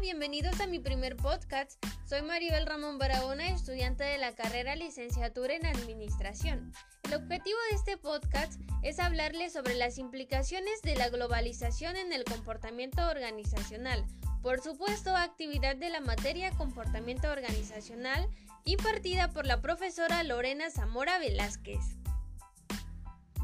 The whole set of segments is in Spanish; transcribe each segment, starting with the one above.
bienvenidos a mi primer podcast. Soy Maribel Ramón Barahona, estudiante de la carrera licenciatura en Administración. El objetivo de este podcast es hablarles sobre las implicaciones de la globalización en el comportamiento organizacional. Por supuesto, actividad de la materia comportamiento organizacional impartida por la profesora Lorena Zamora Velázquez.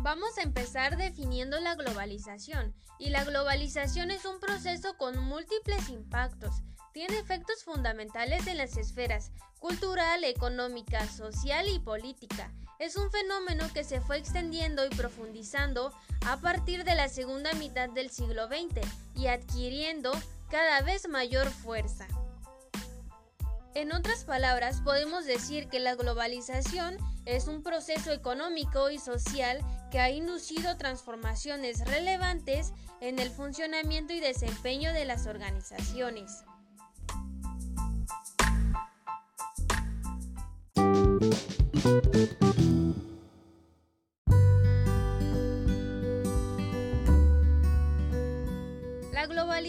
Vamos a empezar definiendo la globalización. Y la globalización es un proceso con múltiples impactos. Tiene efectos fundamentales en las esferas cultural, económica, social y política. Es un fenómeno que se fue extendiendo y profundizando a partir de la segunda mitad del siglo XX y adquiriendo cada vez mayor fuerza. En otras palabras, podemos decir que la globalización es un proceso económico y social que ha inducido transformaciones relevantes en el funcionamiento y desempeño de las organizaciones.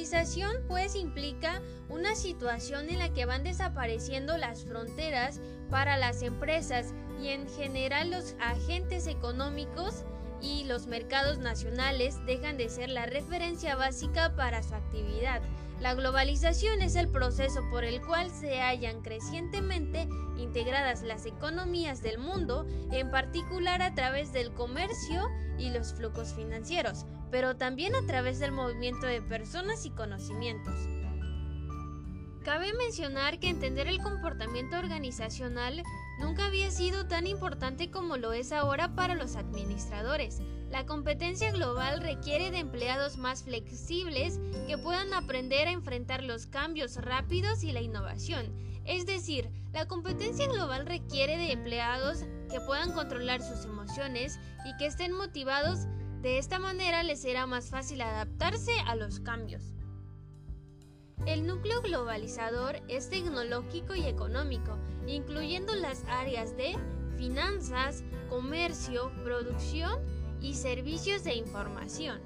Globalización pues implica una situación en la que van desapareciendo las fronteras para las empresas y en general los agentes económicos y los mercados nacionales dejan de ser la referencia básica para su actividad. La globalización es el proceso por el cual se hallan crecientemente integradas las economías del mundo, en particular a través del comercio y los flujos financieros, pero también a través del movimiento de personas y conocimientos. Cabe mencionar que entender el comportamiento organizacional nunca había sido tan importante como lo es ahora para los administradores. La competencia global requiere de empleados más flexibles que puedan aprender a enfrentar los cambios rápidos y la innovación. Es decir, la competencia global requiere de empleados que puedan controlar sus emociones y que estén motivados. De esta manera les será más fácil adaptarse a los cambios. El núcleo globalizador es tecnológico y económico, incluyendo las áreas de finanzas, comercio, producción y servicios de información.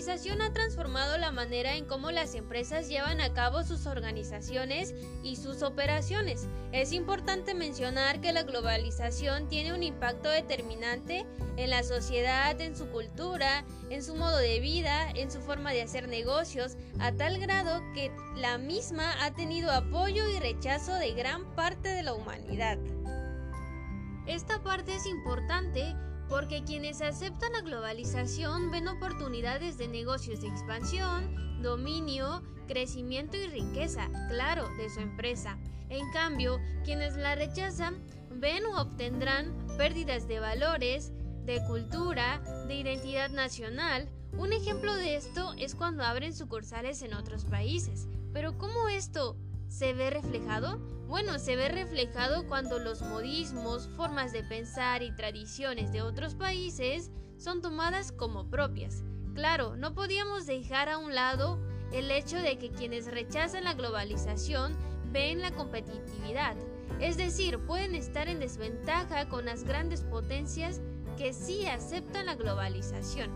Globalización ha transformado la manera en cómo las empresas llevan a cabo sus organizaciones y sus operaciones. Es importante mencionar que la globalización tiene un impacto determinante en la sociedad, en su cultura, en su modo de vida, en su forma de hacer negocios, a tal grado que la misma ha tenido apoyo y rechazo de gran parte de la humanidad. Esta parte es importante porque quienes aceptan la globalización ven oportunidades de negocios de expansión, dominio, crecimiento y riqueza, claro, de su empresa. En cambio, quienes la rechazan ven o obtendrán pérdidas de valores, de cultura, de identidad nacional. Un ejemplo de esto es cuando abren sucursales en otros países. Pero ¿cómo esto se ve reflejado? Bueno, se ve reflejado cuando los modismos, formas de pensar y tradiciones de otros países son tomadas como propias. Claro, no podíamos dejar a un lado el hecho de que quienes rechazan la globalización ven la competitividad, es decir, pueden estar en desventaja con las grandes potencias que sí aceptan la globalización.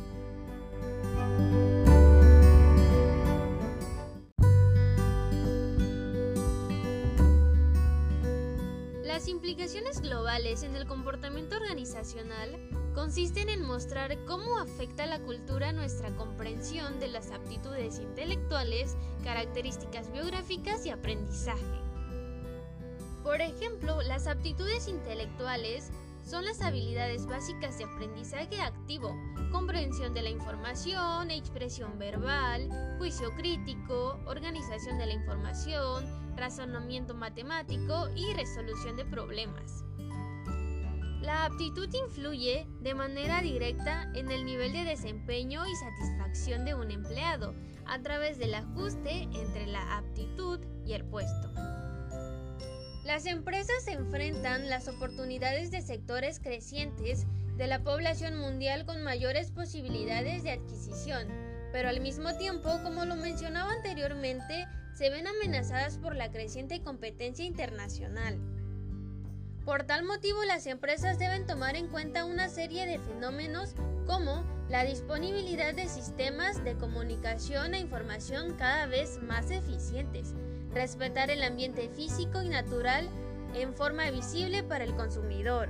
Implicaciones globales en el comportamiento organizacional consisten en mostrar cómo afecta la cultura nuestra comprensión de las aptitudes intelectuales, características biográficas y aprendizaje. Por ejemplo, las aptitudes intelectuales son las habilidades básicas de aprendizaje activo, comprensión de la información, expresión verbal, juicio crítico, organización de la información, razonamiento matemático y resolución de problemas. La aptitud influye de manera directa en el nivel de desempeño y satisfacción de un empleado a través del ajuste entre la aptitud y el puesto. Las empresas enfrentan las oportunidades de sectores crecientes de la población mundial con mayores posibilidades de adquisición, pero al mismo tiempo, como lo mencionaba anteriormente, se ven amenazadas por la creciente competencia internacional. Por tal motivo, las empresas deben tomar en cuenta una serie de fenómenos como la disponibilidad de sistemas de comunicación e información cada vez más eficientes, respetar el ambiente físico y natural en forma visible para el consumidor,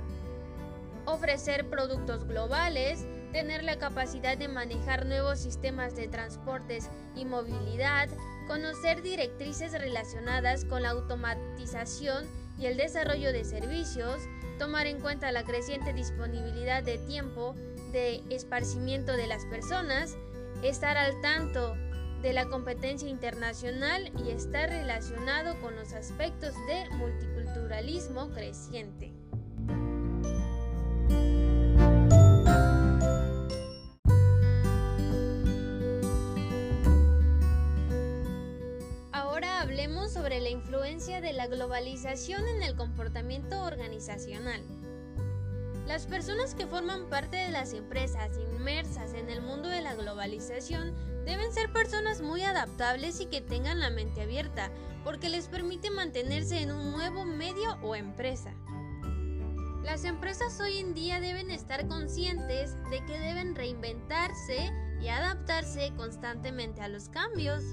ofrecer productos globales, tener la capacidad de manejar nuevos sistemas de transportes y movilidad, conocer directrices relacionadas con la automatización y el desarrollo de servicios, tomar en cuenta la creciente disponibilidad de tiempo de esparcimiento de las personas, estar al tanto de la competencia internacional y estar relacionado con los aspectos de multiculturalismo creciente. Ahora hablemos sobre la influencia de la globalización en el comportamiento organizacional. Las personas que forman parte de las empresas inmersas en el mundo de la globalización deben ser personas muy adaptables y que tengan la mente abierta, porque les permite mantenerse en un nuevo medio o empresa. Las empresas hoy en día deben estar conscientes de que deben reinventarse y adaptarse constantemente a los cambios.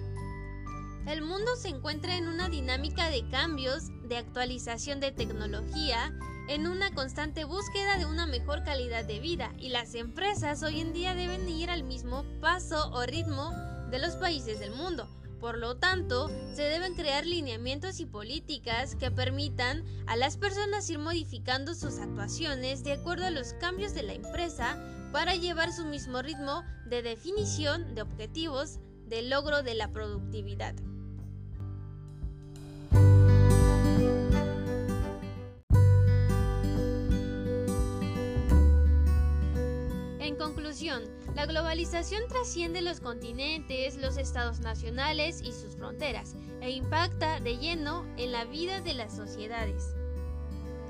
El mundo se encuentra en una dinámica de cambios, de actualización de tecnología, en una constante búsqueda de una mejor calidad de vida y las empresas hoy en día deben ir al mismo paso o ritmo de los países del mundo. Por lo tanto, se deben crear lineamientos y políticas que permitan a las personas ir modificando sus actuaciones de acuerdo a los cambios de la empresa para llevar su mismo ritmo de definición de objetivos de logro de la productividad. La globalización trasciende los continentes, los estados nacionales y sus fronteras e impacta de lleno en la vida de las sociedades.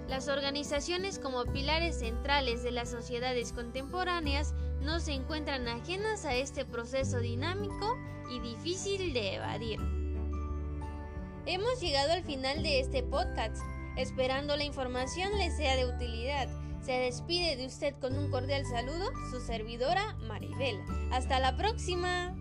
Las organizaciones como pilares centrales de las sociedades contemporáneas no se encuentran ajenas a este proceso dinámico y difícil de evadir. Hemos llegado al final de este podcast, esperando la información les sea de utilidad. Se despide de usted con un cordial saludo su servidora Maribel. Hasta la próxima.